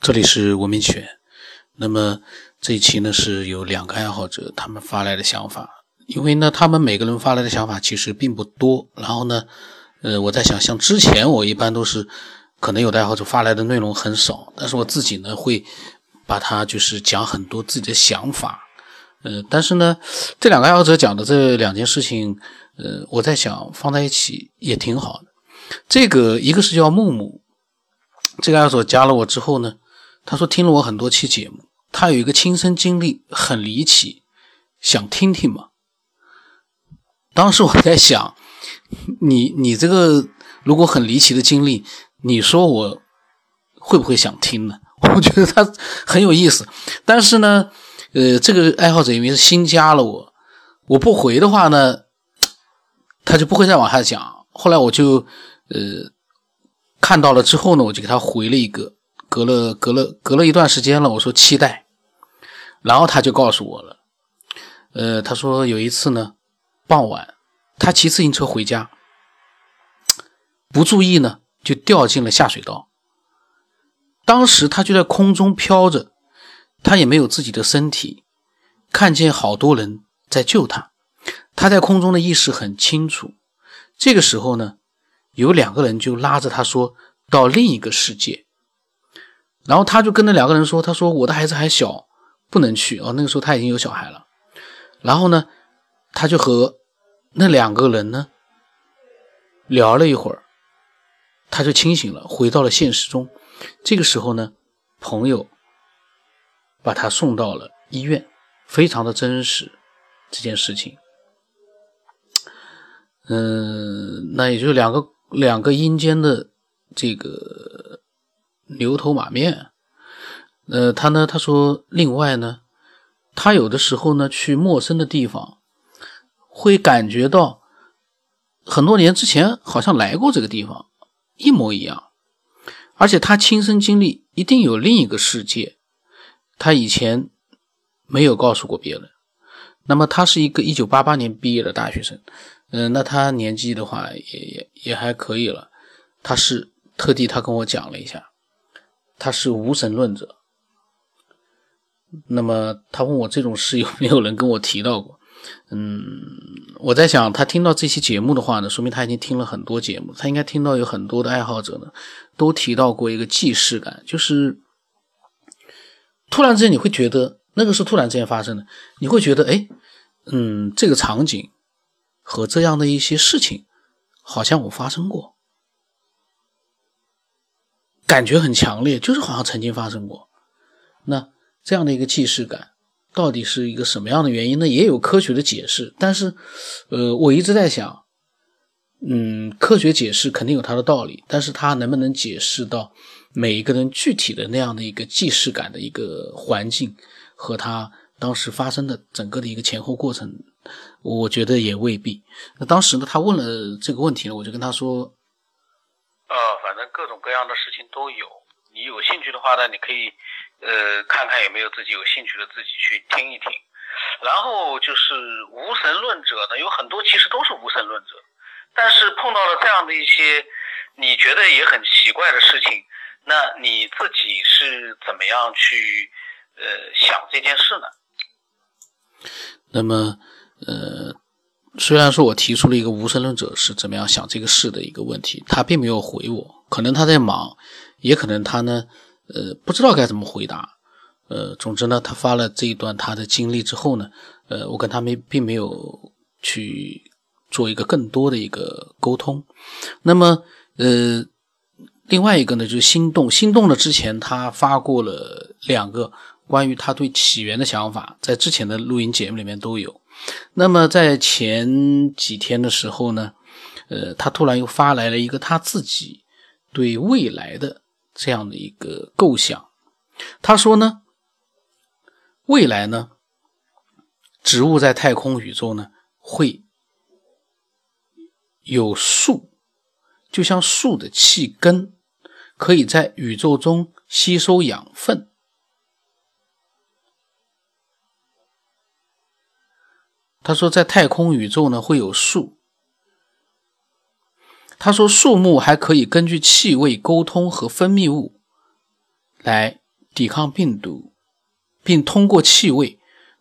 这里是文明犬。那么这一期呢，是有两个爱好者他们发来的想法。因为呢，他们每个人发来的想法其实并不多。然后呢，呃，我在想，像之前我一般都是可能有的爱好者发来的内容很少，但是我自己呢会把它就是讲很多自己的想法。呃，但是呢，这两个爱好者讲的这两件事情，呃，我在想放在一起也挺好的。这个一个是叫木木，这个爱好者加了我之后呢。他说听了我很多期节目，他有一个亲身经历很离奇，想听听吗？当时我在想，你你这个如果很离奇的经历，你说我会不会想听呢？我觉得他很有意思，但是呢，呃，这个爱好者因为是新加了我，我不回的话呢，他就不会再往下讲。后来我就呃看到了之后呢，我就给他回了一个。隔了隔了隔了一段时间了，我说期待，然后他就告诉我了，呃，他说有一次呢，傍晚他骑自行车回家，不注意呢就掉进了下水道，当时他就在空中飘着，他也没有自己的身体，看见好多人在救他，他在空中的意识很清楚，这个时候呢，有两个人就拉着他说到另一个世界。然后他就跟那两个人说：“他说我的孩子还小，不能去哦。那个时候他已经有小孩了。然后呢，他就和那两个人呢聊了一会儿，他就清醒了，回到了现实中。这个时候呢，朋友把他送到了医院，非常的真实这件事情。嗯，那也就两个两个阴间的这个。”牛头马面，呃，他呢？他说，另外呢，他有的时候呢，去陌生的地方，会感觉到很多年之前好像来过这个地方，一模一样。而且他亲身经历，一定有另一个世界，他以前没有告诉过别人。那么，他是一个一九八八年毕业的大学生，嗯，那他年纪的话，也也也还可以了。他是特地他跟我讲了一下。他是无神论者，那么他问我这种事有没有人跟我提到过？嗯，我在想，他听到这期节目的话呢，说明他已经听了很多节目，他应该听到有很多的爱好者呢，都提到过一个既视感，就是突然之间你会觉得那个是突然之间发生的，你会觉得哎，嗯，这个场景和这样的一些事情好像我发生过。感觉很强烈，就是好像曾经发生过。那这样的一个既视感，到底是一个什么样的原因呢？也有科学的解释，但是，呃，我一直在想，嗯，科学解释肯定有它的道理，但是它能不能解释到每一个人具体的那样的一个既视感的一个环境和他当时发生的整个的一个前后过程，我觉得也未必。那当时呢，他问了这个问题呢，我就跟他说。呃，反正各种各样的事情都有。你有兴趣的话呢，你可以呃看看有没有自己有兴趣的自己去听一听。然后就是无神论者呢，有很多其实都是无神论者，但是碰到了这样的一些你觉得也很奇怪的事情，那你自己是怎么样去呃想这件事呢？那么呃。虽然说我提出了一个无神论者是怎么样想这个事的一个问题，他并没有回我，可能他在忙，也可能他呢，呃，不知道该怎么回答，呃，总之呢，他发了这一段他的经历之后呢，呃，我跟他没并没有去做一个更多的一个沟通。那么，呃，另外一个呢，就是心动，心动了之前他发过了两个关于他对起源的想法，在之前的录音节目里面都有。那么在前几天的时候呢，呃，他突然又发来了一个他自己对未来的这样的一个构想。他说呢，未来呢，植物在太空宇宙呢会有树，就像树的气根，可以在宇宙中吸收养分。他说，在太空宇宙呢会有树。他说，树木还可以根据气味、沟通和分泌物来抵抗病毒，并通过气味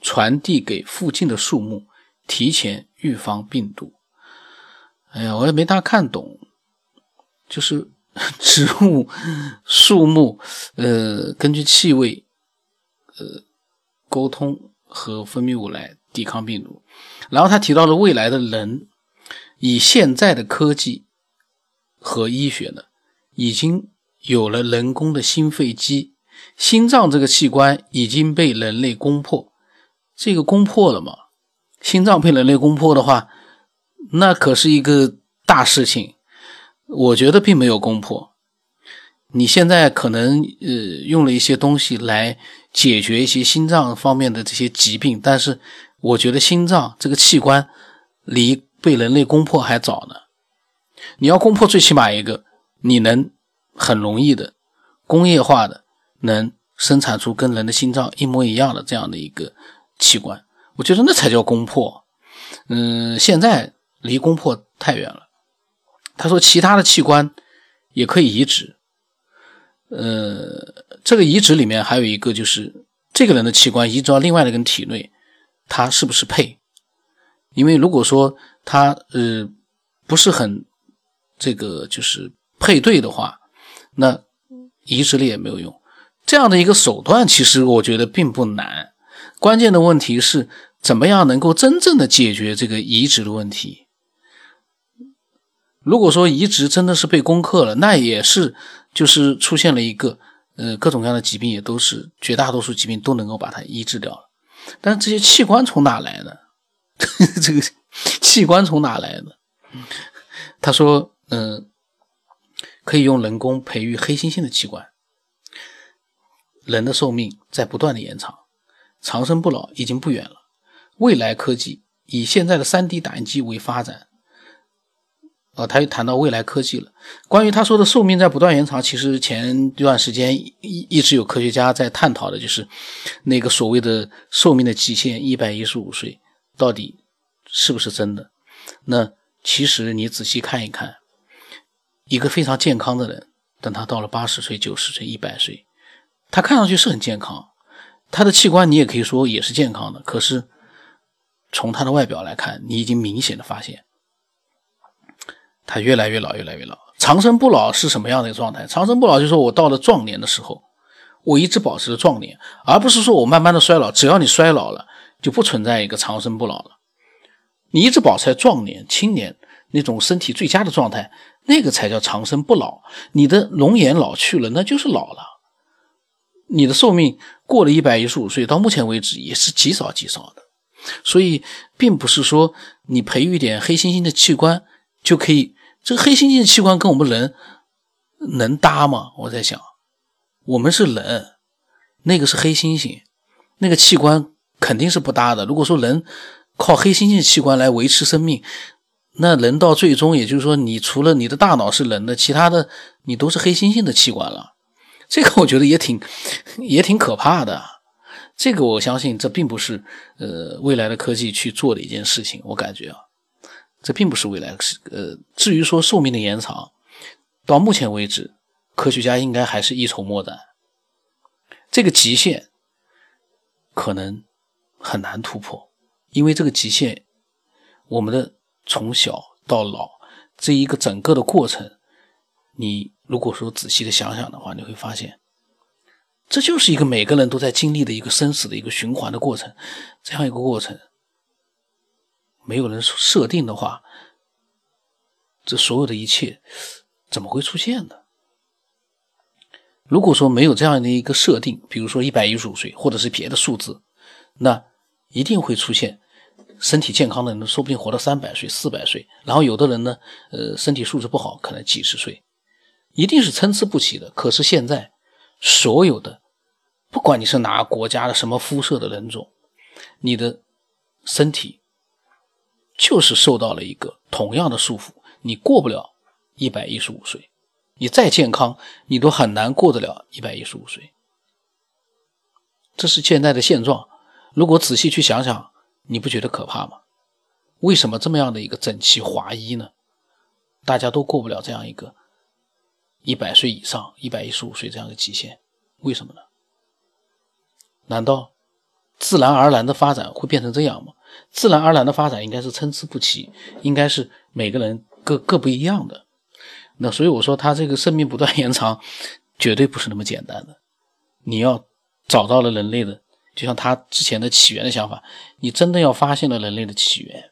传递给附近的树木，提前预防病毒。哎呀，我也没大看懂，就是 植物、树木，呃，根据气味，呃，沟通和分泌物来抵抗病毒。然后他提到了未来的人，以现在的科技和医学呢，已经有了人工的心肺机，心脏这个器官已经被人类攻破。这个攻破了吗？心脏被人类攻破的话。那可是一个大事情，我觉得并没有攻破。你现在可能呃用了一些东西来解决一些心脏方面的这些疾病，但是我觉得心脏这个器官离被人类攻破还早呢。你要攻破，最起码一个你能很容易的工业化的能生产出跟人的心脏一模一样的这样的一个器官，我觉得那才叫攻破。嗯，现在。离攻破太远了。他说，其他的器官也可以移植。呃，这个移植里面还有一个，就是这个人的器官移植到另外的人体内，他是不是配？因为如果说他呃不是很这个就是配对的话，那移植了也没有用。这样的一个手段，其实我觉得并不难。关键的问题是怎么样能够真正的解决这个移植的问题。如果说移植真的是被攻克了，那也是就是出现了一个呃各种各样的疾病，也都是绝大多数疾病都能够把它医治掉了。但是这些器官从哪来的？这个器官从哪来的？他说，嗯，可以用人工培育黑猩猩的器官。人的寿命在不断的延长，长生不老已经不远了。未来科技以现在的 3D 打印机为发展。呃，他又谈到未来科技了。关于他说的寿命在不断延长，其实前一段时间一一直有科学家在探讨的，就是那个所谓的寿命的极限一百一十五岁，到底是不是真的？那其实你仔细看一看，一个非常健康的人，等他到了八十岁、九十岁、一百岁，他看上去是很健康，他的器官你也可以说也是健康的，可是从他的外表来看，你已经明显的发现。他越来越老，越来越老。长生不老是什么样的一个状态？长生不老就是说我到了壮年的时候，我一直保持着壮年，而不是说我慢慢的衰老。只要你衰老了，就不存在一个长生不老了。你一直保持在壮年、青年那种身体最佳的状态，那个才叫长生不老。你的容颜老去了，那就是老了。你的寿命过了一百一十五岁，到目前为止也是极少极少的。所以，并不是说你培育点黑猩猩的器官就可以。这个黑猩猩的器官跟我们人能搭吗？我在想，我们是人，那个是黑猩猩，那个器官肯定是不搭的。如果说人靠黑猩猩器官来维持生命，那人到最终，也就是说，你除了你的大脑是人的，其他的你都是黑猩猩的器官了。这个我觉得也挺也挺可怕的。这个我相信，这并不是呃未来的科技去做的一件事情，我感觉啊。这并不是未来是呃，至于说寿命的延长，到目前为止，科学家应该还是一筹莫展。这个极限可能很难突破，因为这个极限，我们的从小到老这一个整个的过程，你如果说仔细的想想的话，你会发现，这就是一个每个人都在经历的一个生死的一个循环的过程，这样一个过程。没有人设定的话，这所有的一切怎么会出现呢？如果说没有这样的一个设定，比如说一百一十五岁，或者是别的数字，那一定会出现身体健康的人，说不定活到三百岁、四百岁。然后有的人呢，呃，身体素质不好，可能几十岁，一定是参差不齐的。可是现在，所有的，不管你是哪个国家的什么肤色的人种，你的身体。就是受到了一个同样的束缚，你过不了一百一十五岁，你再健康，你都很难过得了一百一十五岁。这是现在的现状。如果仔细去想想，你不觉得可怕吗？为什么这么样的一个整齐划一呢？大家都过不了这样一个一百岁以上、一百一十五岁这样的极限，为什么呢？难道自然而然的发展会变成这样吗？自然而然的发展应该是参差不齐，应该是每个人各各不一样的。那所以我说，他这个生命不断 延长，绝对不是那么简单的。你要找到了人类的，就像他之前的起源的想法，你真的要发现了人类的起源，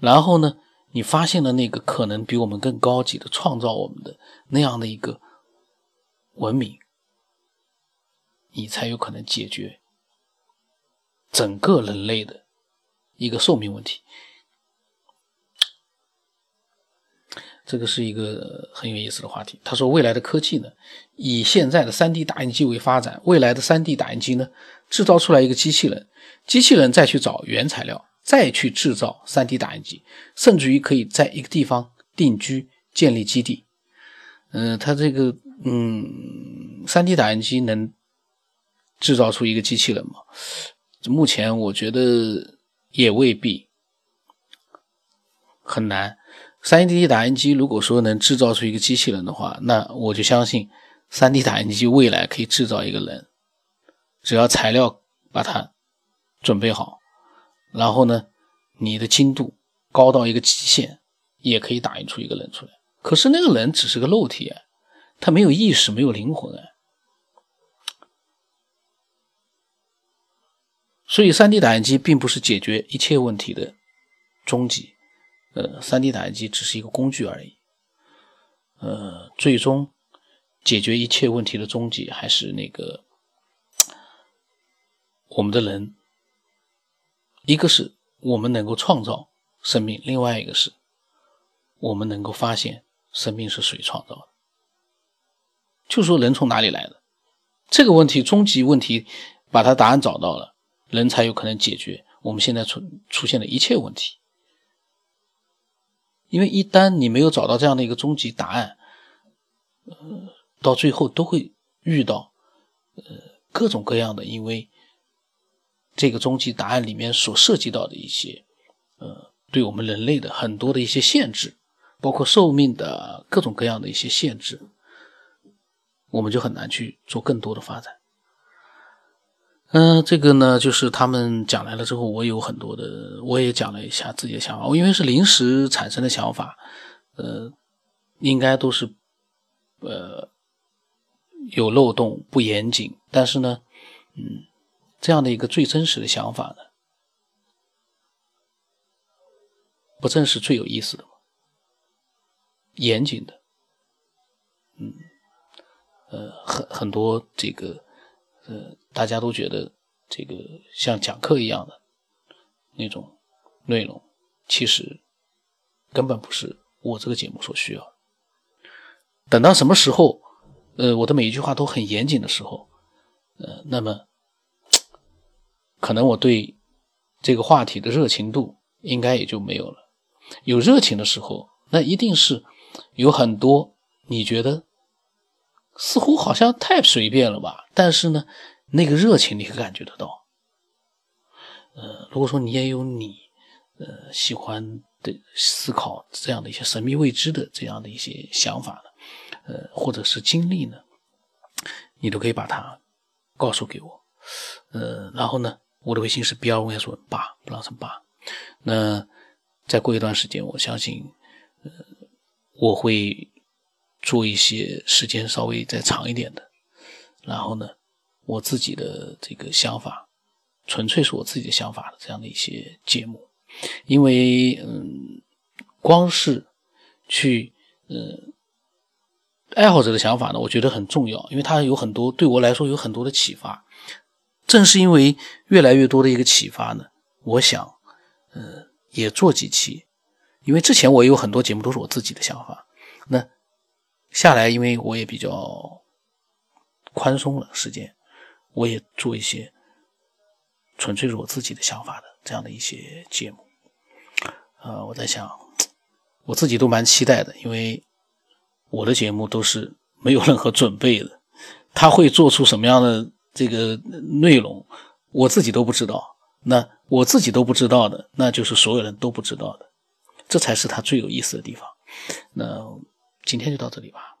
然后呢，你发现了那个可能比我们更高级的创造我们的那样的一个文明，你才有可能解决整个人类的一个寿命问题。这个是一个很有意思的话题。他说，未来的科技呢，以现在的 3D 打印机为发展，未来的 3D 打印机呢，制造出来一个机器人，机器人再去找原材料，再去制造 3D 打印机，甚至于可以在一个地方定居，建立基地。嗯，他这个，嗯，3D 打印机能制造出一个机器人吗？目前我觉得也未必，很难。3D 打印机如果说能制造出一个机器人的话，那我就相信 3D 打印机未来可以制造一个人，只要材料把它准备好，然后呢，你的精度高到一个极限，也可以打印出一个人出来。可是那个人只是个肉体啊，他没有意识，没有灵魂啊。所以，3D 打印机并不是解决一切问题的终极。呃，3D 打印机只是一个工具而已。呃，最终解决一切问题的终极还是那个我们的人。一个是我们能够创造生命，另外一个是我们能够发现生命是谁创造的。就说人从哪里来的这个问题，终极问题，把它答案找到了，人才有可能解决我们现在出出现的一切问题。因为一旦你没有找到这样的一个终极答案，呃，到最后都会遇到呃各种各样的，因为这个终极答案里面所涉及到的一些呃对我们人类的很多的一些限制，包括寿命的各种各样的一些限制，我们就很难去做更多的发展。嗯，这个呢，就是他们讲来了之后，我有很多的，我也讲了一下自己的想法。我因为是临时产生的想法，呃，应该都是呃有漏洞、不严谨。但是呢，嗯，这样的一个最真实的想法呢，不正是最有意思的吗？严谨的，嗯，呃，很很多这个。呃，大家都觉得这个像讲课一样的那种内容，其实根本不是我这个节目所需要。等到什么时候，呃，我的每一句话都很严谨的时候，呃，那么可能我对这个话题的热情度应该也就没有了。有热情的时候，那一定是有很多你觉得。似乎好像太随便了吧？但是呢，那个热情你可感觉得到。呃，如果说你也有你呃喜欢的思考这样的一些神秘未知的这样的一些想法呢，呃，或者是经历呢，你都可以把它告诉给我。呃，然后呢，我的微信是 b 二 s 八，不让成八。那再过一段时间，我相信，呃，我会。做一些时间稍微再长一点的，然后呢，我自己的这个想法，纯粹是我自己的想法的这样的一些节目，因为嗯，光是去嗯，爱好者的想法呢，我觉得很重要，因为它有很多对我来说有很多的启发。正是因为越来越多的一个启发呢，我想嗯，也做几期，因为之前我有很多节目都是我自己的想法，那。下来，因为我也比较宽松了时间，我也做一些纯粹是我自己的想法的这样的一些节目。呃，我在想，我自己都蛮期待的，因为我的节目都是没有任何准备的，他会做出什么样的这个内容，我自己都不知道。那我自己都不知道的，那就是所有人都不知道的，这才是他最有意思的地方。那。今天就到这里吧。